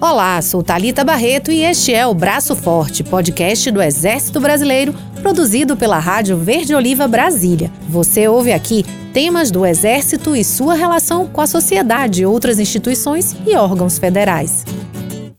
Olá, sou Talita Barreto e este é o Braço Forte, podcast do Exército Brasileiro, produzido pela Rádio Verde Oliva Brasília. Você ouve aqui temas do Exército e sua relação com a sociedade, outras instituições e órgãos federais.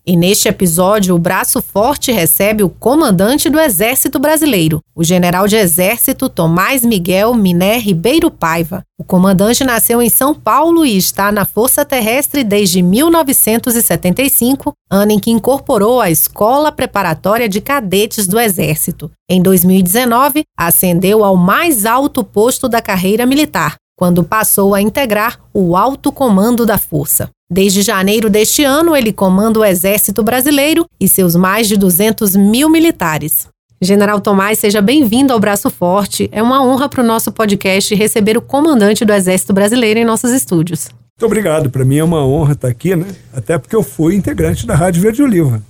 E neste episódio, o Braço Forte recebe o comandante do Exército Brasileiro, o general de Exército Tomás Miguel Miné Ribeiro Paiva. O comandante nasceu em São Paulo e está na Força Terrestre desde 1975, ano em que incorporou a Escola Preparatória de Cadetes do Exército. Em 2019, ascendeu ao mais alto posto da carreira militar, quando passou a integrar o alto comando da Força. Desde janeiro deste ano, ele comanda o Exército Brasileiro e seus mais de 200 mil militares. General Tomás, seja bem-vindo ao Braço Forte. É uma honra para o nosso podcast receber o comandante do Exército Brasileiro em nossos estúdios. Muito obrigado. Para mim é uma honra estar aqui, né? Até porque eu fui integrante da Rádio Verde Oliva.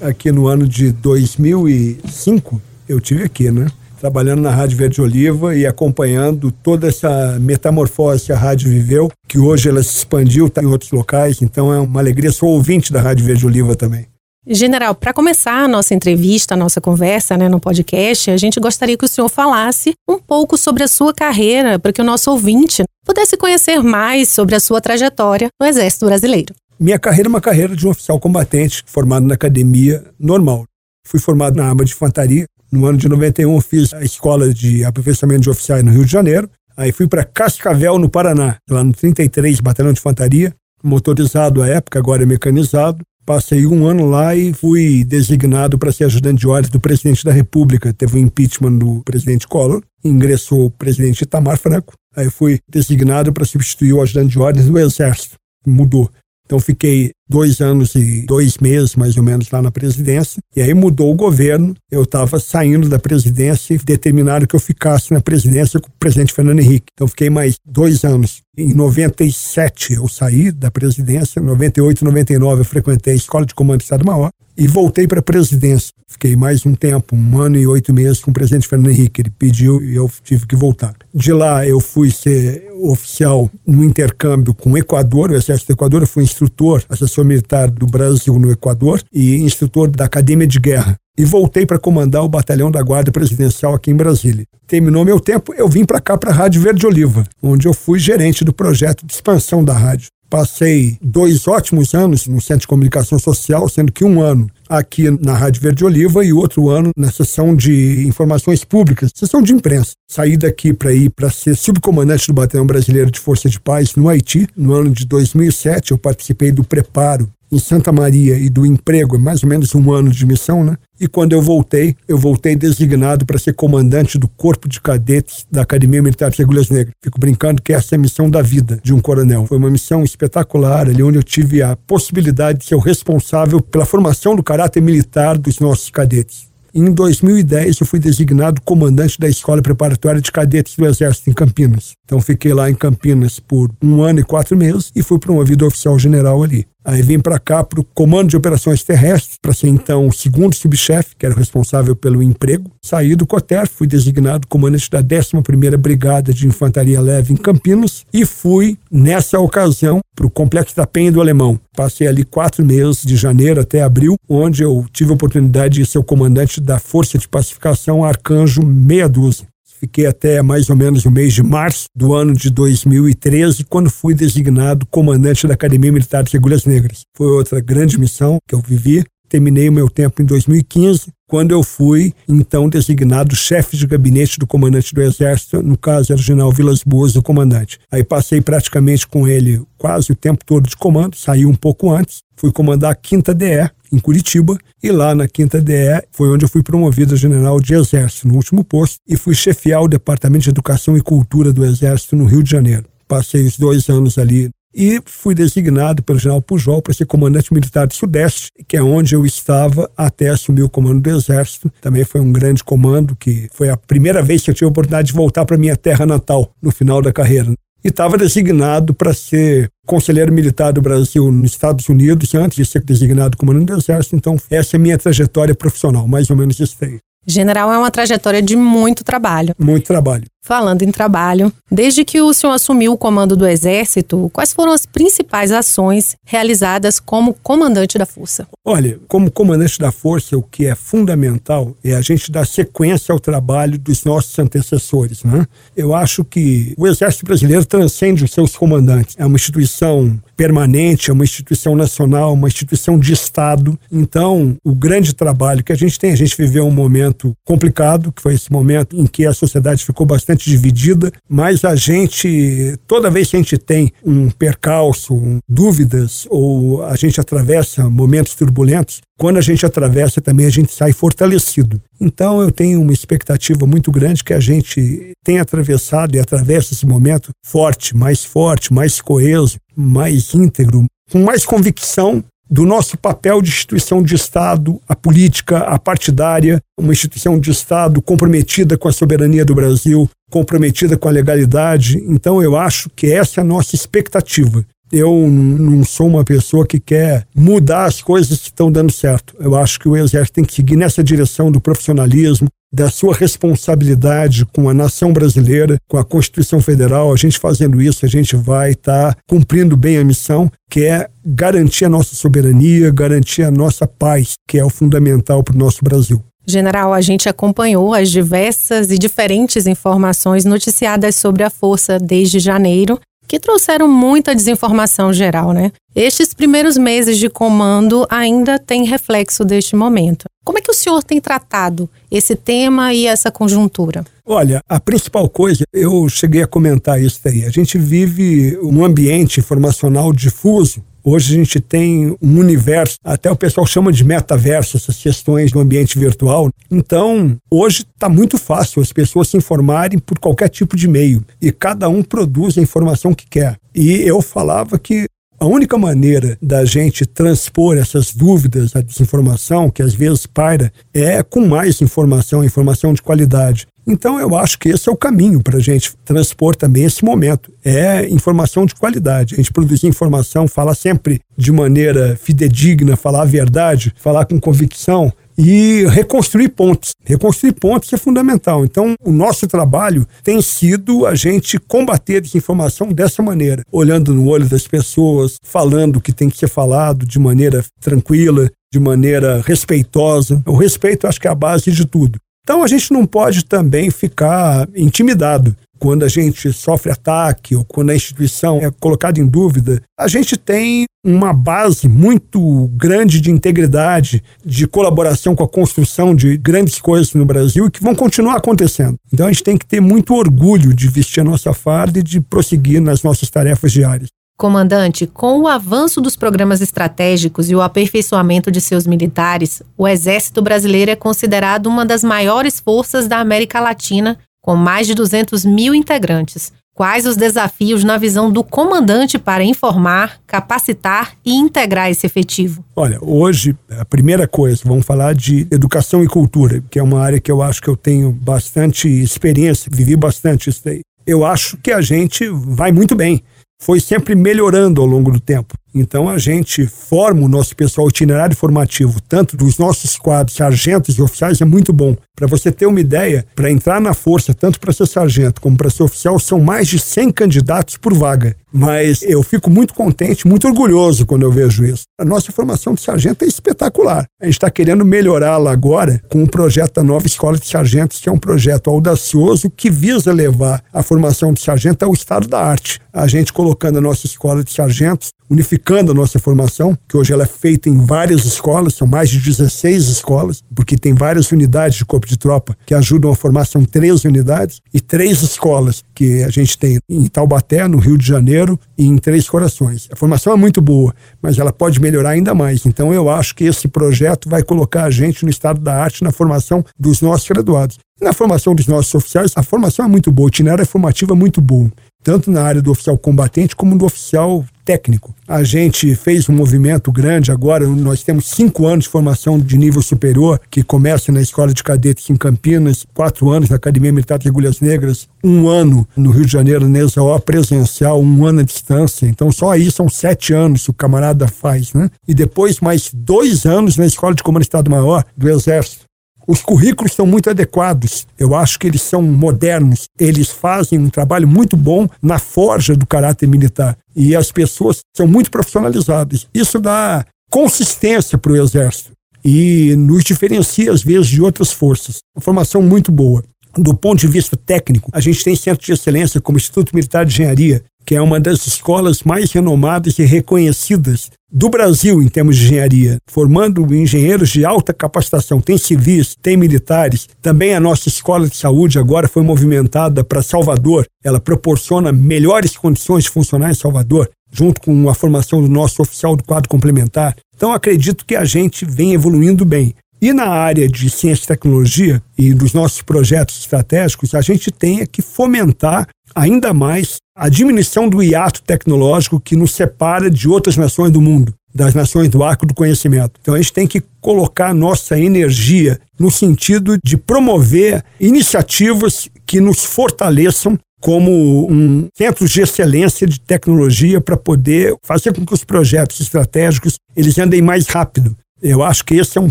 Aqui no ano de 2005, eu tive aqui, né? Trabalhando na Rádio Verde Oliva e acompanhando toda essa metamorfose que a rádio viveu, que hoje ela se expandiu, está em outros locais, então é uma alegria, sou ouvinte da Rádio Verde Oliva também. General, para começar a nossa entrevista, a nossa conversa né, no podcast, a gente gostaria que o senhor falasse um pouco sobre a sua carreira, para que o nosso ouvinte pudesse conhecer mais sobre a sua trajetória no Exército Brasileiro. Minha carreira é uma carreira de um oficial combatente formado na academia normal. Fui formado na arma de infantaria, no ano de 91, fiz a escola de aperfeiçoamento de oficiais no Rio de Janeiro. Aí fui para Cascavel, no Paraná, lá no 33 Batalhão de Infantaria, motorizado à época, agora é mecanizado. Passei um ano lá e fui designado para ser ajudante de ordem do presidente da República. Teve o um impeachment do presidente Collor, ingressou o presidente Itamar Franco. Aí fui designado para substituir o ajudante de ordem do Exército. Mudou. Então fiquei dois anos e dois meses, mais ou menos, lá na presidência. E aí mudou o governo. Eu estava saindo da presidência e determinaram que eu ficasse na presidência com o presidente Fernando Henrique. Então fiquei mais dois anos. Em 97 eu saí da presidência. Em 98, 99 eu frequentei a Escola de Comando do Estado-Maior e voltei para a presidência. Fiquei mais um tempo, um ano e oito meses com o presidente Fernando Henrique. Ele pediu e eu tive que voltar. De lá eu fui ser oficial no intercâmbio com o Equador, o Exército do Equador. Eu fui instrutor, assessor militar do Brasil no Equador e instrutor da Academia de Guerra. E voltei para comandar o batalhão da Guarda Presidencial aqui em Brasília. Terminou meu tempo, eu vim para cá, para a Rádio Verde Oliva, onde eu fui gerente do projeto de expansão da rádio. Passei dois ótimos anos no Centro de Comunicação Social, sendo que um ano aqui na Rádio Verde Oliva e outro ano na sessão de informações públicas, sessão de imprensa. Saí daqui para ir para ser subcomandante do Batalhão Brasileiro de Força de Paz no Haiti. No ano de 2007, eu participei do preparo em Santa Maria e do emprego, é mais ou menos um ano de missão, né? E quando eu voltei, eu voltei designado para ser comandante do Corpo de Cadetes da Academia Militar de Agulhas Negras. Fico brincando que essa é a missão da vida de um coronel. Foi uma missão espetacular, ali onde eu tive a possibilidade de ser o responsável pela formação do caráter militar dos nossos cadetes. Em 2010, eu fui designado comandante da Escola Preparatória de Cadetes do Exército em Campinas. Então, fiquei lá em Campinas por um ano e quatro meses e fui promovido oficial general ali. Aí vim para cá para o Comando de Operações Terrestres, para ser então o segundo subchefe, que era responsável pelo emprego. Saí do COTER, fui designado comandante da 11ª Brigada de Infantaria Leve em Campinas e fui, nessa ocasião, para o Complexo da Penha do Alemão. Passei ali quatro meses, de janeiro até abril, onde eu tive a oportunidade de ser o comandante da Força de Pacificação Arcanjo Meia Dúzia. Fiquei até mais ou menos o mês de março do ano de 2013, quando fui designado comandante da Academia Militar de Agulhas Negras. Foi outra grande missão que eu vivi. Terminei o meu tempo em 2015, quando eu fui, então, designado chefe de gabinete do comandante do Exército, no caso era o general Vilas Boas, o comandante. Aí passei praticamente com ele quase o tempo todo de comando, saí um pouco antes, fui comandar a 5 DE, em Curitiba, e lá na Quinta DE foi onde eu fui promovido a general de Exército, no último posto, e fui chefiar o Departamento de Educação e Cultura do Exército no Rio de Janeiro. Passei os dois anos ali e fui designado pelo general Pujol para ser comandante militar do Sudeste, que é onde eu estava até assumir o comando do Exército. Também foi um grande comando, que foi a primeira vez que eu tive a oportunidade de voltar para minha terra natal no final da carreira e estava designado para ser conselheiro militar do Brasil nos Estados Unidos, antes de ser designado comandante do Exército. Então, essa é a minha trajetória profissional, mais ou menos isso aí. General, é uma trajetória de muito trabalho. Muito trabalho. Falando em trabalho, desde que o senhor assumiu o comando do Exército, quais foram as principais ações realizadas como comandante da Força? Olha, como comandante da Força, o que é fundamental é a gente dar sequência ao trabalho dos nossos antecessores. Né? Eu acho que o Exército Brasileiro transcende os seus comandantes. É uma instituição permanente, é uma instituição nacional, uma instituição de Estado. Então, o grande trabalho que a gente tem, a gente viveu um momento complicado, que foi esse momento em que a sociedade ficou bastante dividida, mas a gente, toda vez que a gente tem um percalço, dúvidas, ou a gente atravessa momentos turbulentos, quando a gente atravessa também a gente sai fortalecido. Então eu tenho uma expectativa muito grande que a gente tenha atravessado e atravessa esse momento forte, mais forte, mais coeso, mais íntegro, com mais convicção do nosso papel de instituição de Estado, a política, a partidária, uma instituição de Estado comprometida com a soberania do Brasil, comprometida com a legalidade. Então, eu acho que essa é a nossa expectativa. Eu não sou uma pessoa que quer mudar as coisas que estão dando certo. Eu acho que o Exército tem que seguir nessa direção do profissionalismo, da sua responsabilidade com a nação brasileira, com a Constituição Federal. A gente fazendo isso, a gente vai estar tá cumprindo bem a missão, que é garantir a nossa soberania, garantir a nossa paz, que é o fundamental para o nosso Brasil. General, a gente acompanhou as diversas e diferentes informações noticiadas sobre a força desde janeiro que trouxeram muita desinformação geral, né? Estes primeiros meses de comando ainda têm reflexo deste momento. Como é que o senhor tem tratado esse tema e essa conjuntura? Olha, a principal coisa, eu cheguei a comentar isso daí. A gente vive um ambiente informacional difuso Hoje a gente tem um universo, até o pessoal chama de metaverso, essas questões do ambiente virtual. Então, hoje está muito fácil as pessoas se informarem por qualquer tipo de meio e cada um produz a informação que quer. E eu falava que a única maneira da gente transpor essas dúvidas, a desinformação que às vezes paira, é com mais informação, informação de qualidade. Então, eu acho que esse é o caminho para a gente transpor também esse momento. É informação de qualidade. A gente produzir informação, falar sempre de maneira fidedigna, falar a verdade, falar com convicção e reconstruir pontos. Reconstruir pontos é fundamental. Então, o nosso trabalho tem sido a gente combater a desinformação dessa maneira, olhando no olho das pessoas, falando o que tem que ser falado de maneira tranquila, de maneira respeitosa. O respeito, acho que é a base de tudo. Então a gente não pode também ficar intimidado quando a gente sofre ataque ou quando a instituição é colocada em dúvida. A gente tem uma base muito grande de integridade, de colaboração com a construção de grandes coisas no Brasil e que vão continuar acontecendo. Então a gente tem que ter muito orgulho de vestir a nossa farda e de prosseguir nas nossas tarefas diárias. Comandante, com o avanço dos programas estratégicos e o aperfeiçoamento de seus militares, o Exército Brasileiro é considerado uma das maiores forças da América Latina, com mais de 200 mil integrantes. Quais os desafios na visão do comandante para informar, capacitar e integrar esse efetivo? Olha, hoje, a primeira coisa, vamos falar de educação e cultura, que é uma área que eu acho que eu tenho bastante experiência, vivi bastante isso daí. Eu acho que a gente vai muito bem foi sempre melhorando ao longo do tempo. Então a gente forma o nosso pessoal, o itinerário formativo, tanto dos nossos quadros, sargentos e oficiais, é muito bom. Para você ter uma ideia, para entrar na força, tanto para ser sargento como para ser oficial, são mais de 100 candidatos por vaga. Mas eu fico muito contente, muito orgulhoso quando eu vejo isso. A nossa formação de sargento é espetacular. A gente está querendo melhorá-la agora com o projeto da nova Escola de Sargentos, que é um projeto audacioso que visa levar a formação de sargento ao estado da arte. A gente colocando a nossa escola de sargentos unificando a nossa formação, que hoje ela é feita em várias escolas, são mais de 16 escolas, porque tem várias unidades de corpo de tropa que ajudam a formar, são 13 unidades, e três escolas que a gente tem em Taubaté, no Rio de Janeiro, e em Três Corações. A formação é muito boa, mas ela pode melhorar ainda mais. Então eu acho que esse projeto vai colocar a gente no estado da arte na formação dos nossos graduados. Na formação dos nossos oficiais, a formação é muito boa, o itinerário formativa é muito bom tanto na área do oficial combatente como do oficial técnico. A gente fez um movimento grande agora, nós temos cinco anos de formação de nível superior, que começa na Escola de Cadetes em Campinas, quatro anos na Academia Militar de Agulhas Negras, um ano no Rio de Janeiro, na ESAO presencial, um ano à distância. Então só aí são sete anos que o camarada faz, né? E depois mais dois anos na Escola de Comando Estado Maior do Exército Os currículos são muito adequados. Eu acho que eles são modernos. Eles fazem um trabalho muito bom na forja do caráter militar. E as pessoas são muito profissionalizadas. Isso dá consistência para o Exército e nos diferencia, às vezes, de outras forças. Uma formação muito boa. Do ponto de vista técnico, a gente tem centros de excelência como o Instituto Militar de Engenharia, que é uma das escolas mais renomadas e reconhecidas do Brasil em termos de engenharia, formando engenheiros de alta capacitação. Tem civis, tem militares. Também a nossa escola de saúde agora foi movimentada para Salvador. Ela proporciona melhores condições de funcionar em Salvador, junto com a formação do nosso oficial do quadro complementar. Então acredito que a gente vem evoluindo bem. E na área de ciência e tecnologia e dos nossos projetos estratégicos, a gente tem que fomentar ainda mais a diminuição do hiato tecnológico que nos separa de outras nações do mundo, das nações do arco do conhecimento. Então a gente tem que colocar nossa energia no sentido de promover iniciativas que nos fortaleçam como um centro de excelência de tecnologia para poder fazer com que os projetos estratégicos eles andem mais rápido eu acho que esse é um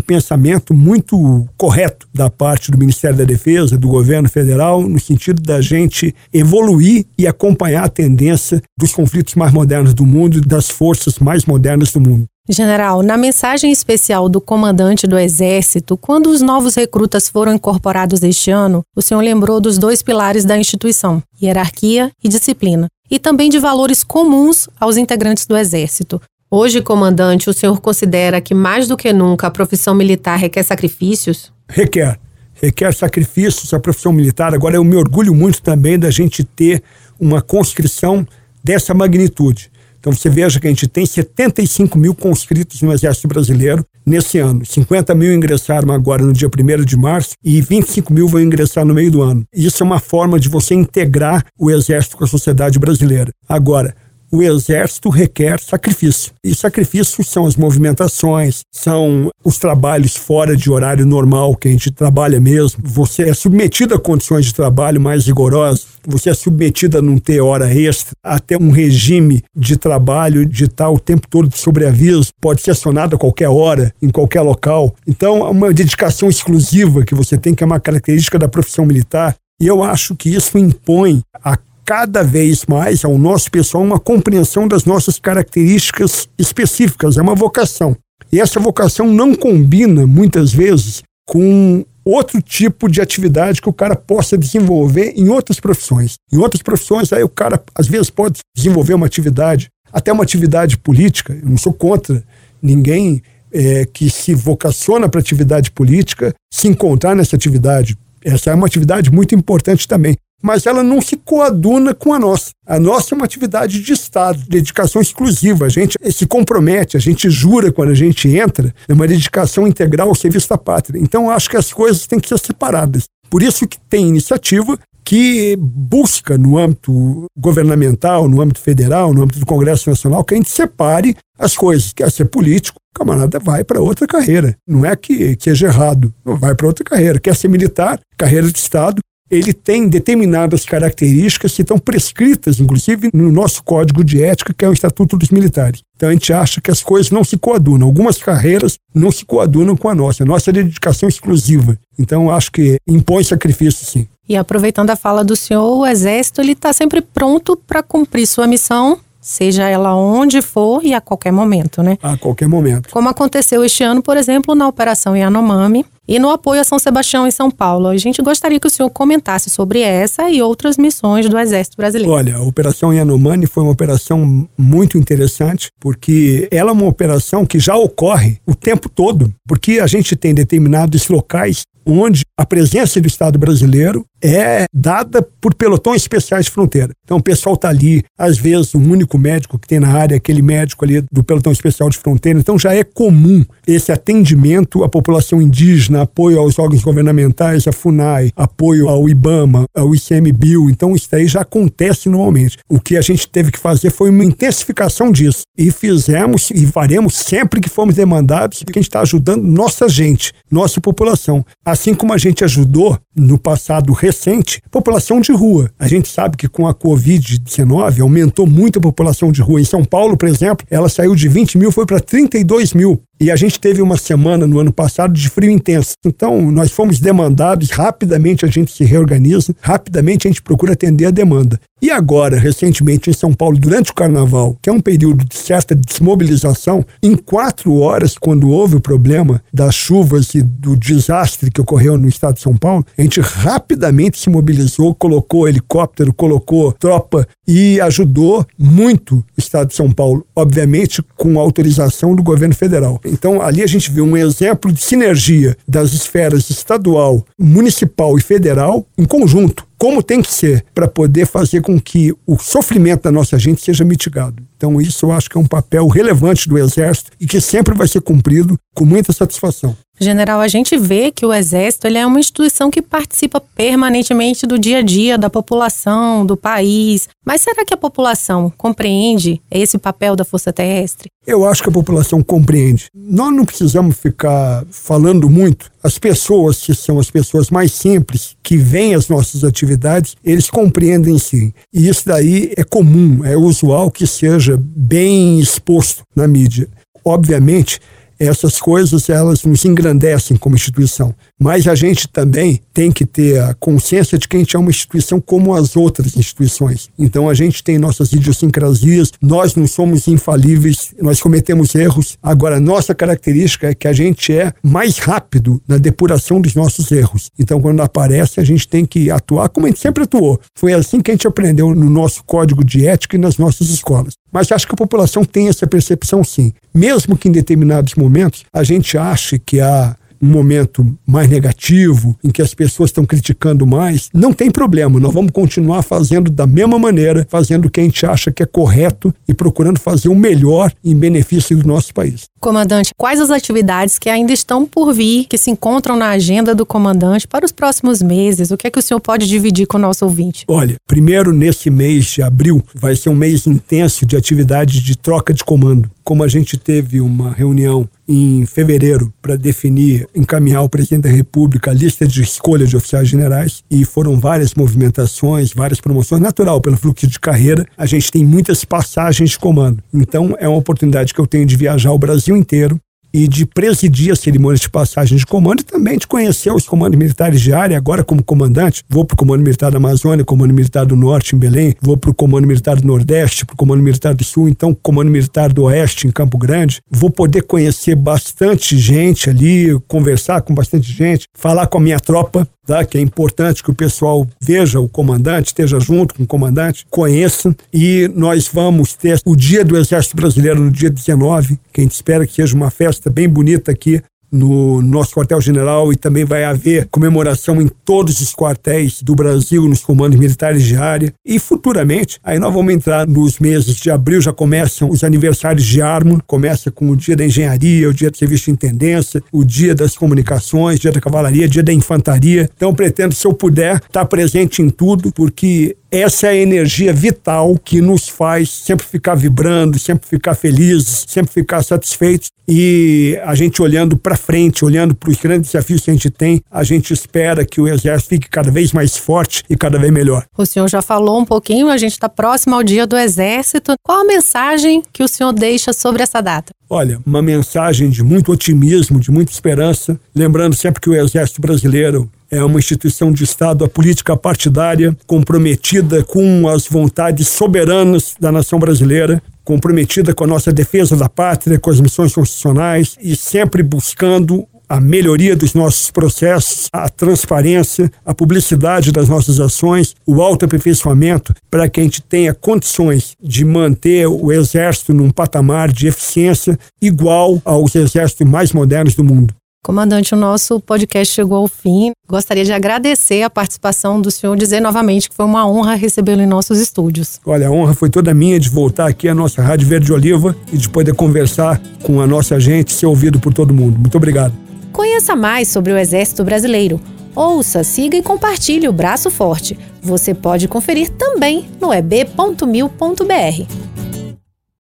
pensamento muito correto da parte do Ministério da Defesa, do governo federal, no sentido da gente evoluir e acompanhar a tendência dos conflitos mais modernos do mundo e das forças mais modernas do mundo. General, na mensagem especial do comandante do Exército, quando os novos recrutas foram incorporados este ano, o senhor lembrou dos dois pilares da instituição, hierarquia e disciplina, e também de valores comuns aos integrantes do Exército. Hoje, comandante, o senhor considera que mais do que nunca a profissão militar requer sacrifícios? Requer. Requer sacrifícios a profissão militar. Agora, eu me orgulho muito também da gente ter uma conscrição dessa magnitude. Então, você veja que a gente tem 75 mil conscritos no Exército Brasileiro nesse ano. 50 mil ingressaram agora no dia 1 de março e 25 mil vão ingressar no meio do ano. Isso é uma forma de você integrar o Exército com a sociedade brasileira. Agora, o exército requer sacrifício. E sacrifícios são as movimentações, são os trabalhos fora de horário normal que a gente trabalha mesmo. Você é submetido a condições de trabalho mais rigorosas, você é submetido a não ter hora extra, até um regime de trabalho de estar o tempo todo de sobreaviso, pode ser acionado a qualquer hora, em qualquer local. Então, é uma dedicação exclusiva que você tem, que é uma característica da profissão militar. E eu acho que isso impõe a cada vez mais ao nosso pessoal uma compreensão das nossas características específicas, é uma vocação. E essa vocação não combina, muitas vezes, com outro tipo de atividade que o cara possa desenvolver em outras profissões. Em outras profissões, aí o cara, às vezes, pode desenvolver uma atividade, até uma atividade política. Eu não sou contra ninguém é, que se vocaciona para atividade política se encontrar nessa atividade. Essa é uma atividade muito importante também mas ela não se coaduna com a nossa. A nossa é uma atividade de Estado, dedicação exclusiva. A gente se compromete, a gente jura quando a gente entra, é uma dedicação integral ao serviço da pátria. Então, acho que as coisas têm que ser separadas. Por isso que tem iniciativa que busca, no âmbito governamental, no âmbito federal, no âmbito do Congresso Nacional, que a gente separe as coisas. Quer ser político, o camarada vai para outra carreira. Não é que, que seja errado, vai para outra carreira. Quer ser militar, carreira de Estado, ele tem determinadas características que estão prescritas, inclusive, no nosso código de ética, que é o Estatuto dos Militares. Então a gente acha que as coisas não se coadunam. Algumas carreiras não se coadunam com a nossa. A nossa é dedicação exclusiva. Então acho que impõe sacrifício, sim. E aproveitando a fala do senhor, o Exército ele está sempre pronto para cumprir sua missão seja ela onde for e a qualquer momento, né? A qualquer momento. Como aconteceu este ano, por exemplo, na Operação Yanomami e no apoio a São Sebastião em São Paulo. A gente gostaria que o senhor comentasse sobre essa e outras missões do Exército Brasileiro. Olha, a Operação Yanomami foi uma operação muito interessante, porque ela é uma operação que já ocorre o tempo todo, porque a gente tem determinados locais onde a presença do Estado brasileiro é dada por pelotões especiais de fronteira. Então o pessoal está ali, às vezes o único médico que tem na área aquele médico ali do pelotão especial de fronteira. Então já é comum esse atendimento à população indígena, apoio aos órgãos governamentais, a FUNAI, apoio ao IBAMA, ao ICMBio. Então isso aí já acontece normalmente. O que a gente teve que fazer foi uma intensificação disso. E fizemos e faremos sempre que formos demandados, porque a gente está ajudando nossa gente, nossa população. A Assim como a gente ajudou no passado recente, população de rua. A gente sabe que com a Covid-19 aumentou muito a população de rua. Em São Paulo, por exemplo, ela saiu de 20 mil, foi para 32 mil. E a gente teve uma semana no ano passado de frio intenso. Então, nós fomos demandados, rapidamente a gente se reorganiza, rapidamente a gente procura atender a demanda. E agora, recentemente em São Paulo, durante o carnaval, que é um período de certa desmobilização, em quatro horas, quando houve o problema das chuvas e do desastre que ocorreu no estado de São Paulo, a gente rapidamente se mobilizou, colocou helicóptero, colocou tropa e ajudou muito o estado de São Paulo, obviamente com autorização do governo federal. Então, ali a gente vê um exemplo de sinergia das esferas estadual, municipal e federal em conjunto como tem que ser para poder fazer com que o sofrimento da nossa gente seja mitigado. Então, isso eu acho que é um papel relevante do Exército e que sempre vai ser cumprido com muita satisfação. General, a gente vê que o Exército ele é uma instituição que participa permanentemente do dia a dia da população, do país. Mas será que a população compreende esse papel da Força Terrestre? Eu acho que a população compreende. Nós não precisamos ficar falando muito. As pessoas, que são as pessoas mais simples, que veem as nossas atividades, eles compreendem sim. E isso daí é comum, é usual que seja bem exposto na mídia. Obviamente, essas coisas elas nos engrandecem como instituição. Mas a gente também tem que ter a consciência de que a gente é uma instituição como as outras instituições. Então a gente tem nossas idiosincrasias, nós não somos infalíveis, nós cometemos erros. Agora, nossa característica é que a gente é mais rápido na depuração dos nossos erros. Então, quando aparece, a gente tem que atuar como a gente sempre atuou. Foi assim que a gente aprendeu no nosso código de ética e nas nossas escolas. Mas acho que a população tem essa percepção sim. Mesmo que em determinados momentos a gente ache que há um momento mais negativo, em que as pessoas estão criticando mais, não tem problema. Nós vamos continuar fazendo da mesma maneira, fazendo o que a gente acha que é correto e procurando fazer o melhor em benefício do nosso país. Comandante, quais as atividades que ainda estão por vir, que se encontram na agenda do comandante para os próximos meses? O que é que o senhor pode dividir com o nosso ouvinte? Olha, primeiro nesse mês de abril vai ser um mês intenso de atividades de troca de comando. Como a gente teve uma reunião em fevereiro para definir, encaminhar ao presidente da República a lista de escolha de oficiais generais e foram várias movimentações, várias promoções, natural pelo fluxo de carreira, a gente tem muitas passagens de comando. Então é uma oportunidade que eu tenho de viajar ao Brasil inteiro e de presidir a cerimônia de passagem de comando e também de conhecer os comandos militares de área. Agora, como comandante, vou para o Comando Militar da Amazônia, Comando Militar do Norte em Belém, vou para o Comando Militar do Nordeste, para o Comando Militar do Sul, então Comando Militar do Oeste em Campo Grande. Vou poder conhecer bastante gente ali, conversar com bastante gente, falar com a minha tropa, tá? que é importante que o pessoal veja o comandante, esteja junto com o comandante, conheça. E nós vamos ter o Dia do Exército Brasileiro no dia 19, que a gente espera que seja uma festa bem bonita aqui no nosso quartel-general e também vai haver comemoração em todos os quartéis do Brasil, nos comandos militares de área. E futuramente, aí nós vamos entrar nos meses de abril, já começam os aniversários de arma, começa com o dia da engenharia, o dia do serviço de intendência, o dia das comunicações, dia da cavalaria, dia da infantaria. Então, pretendo, se eu puder, estar presente em tudo, porque essa é a energia vital que nos faz sempre ficar vibrando, sempre ficar felizes, sempre ficar satisfeitos. E a gente olhando para frente, olhando para os grandes desafios que a gente tem, a gente espera que o Exército fique cada vez mais forte e cada vez melhor. O senhor já falou um pouquinho, a gente está próximo ao Dia do Exército. Qual a mensagem que o senhor deixa sobre essa data? Olha, uma mensagem de muito otimismo, de muita esperança, lembrando sempre que o Exército Brasileiro é uma instituição de Estado, a política partidária, comprometida com as vontades soberanas da nação brasileira, comprometida com a nossa defesa da pátria, com as missões constitucionais e sempre buscando a melhoria dos nossos processos, a transparência, a publicidade das nossas ações, o autoaperfeiçoamento, para que a gente tenha condições de manter o Exército num patamar de eficiência igual aos exércitos mais modernos do mundo. Comandante, o nosso podcast chegou ao fim. Gostaria de agradecer a participação do senhor, dizer novamente que foi uma honra recebê-lo em nossos estúdios. Olha, a honra foi toda minha de voltar aqui à nossa Rádio Verde Oliva e de poder conversar com a nossa gente, ser ouvido por todo mundo. Muito obrigado. Conheça mais sobre o Exército Brasileiro. Ouça, siga e compartilhe o Braço Forte. Você pode conferir também no eb.mil.br.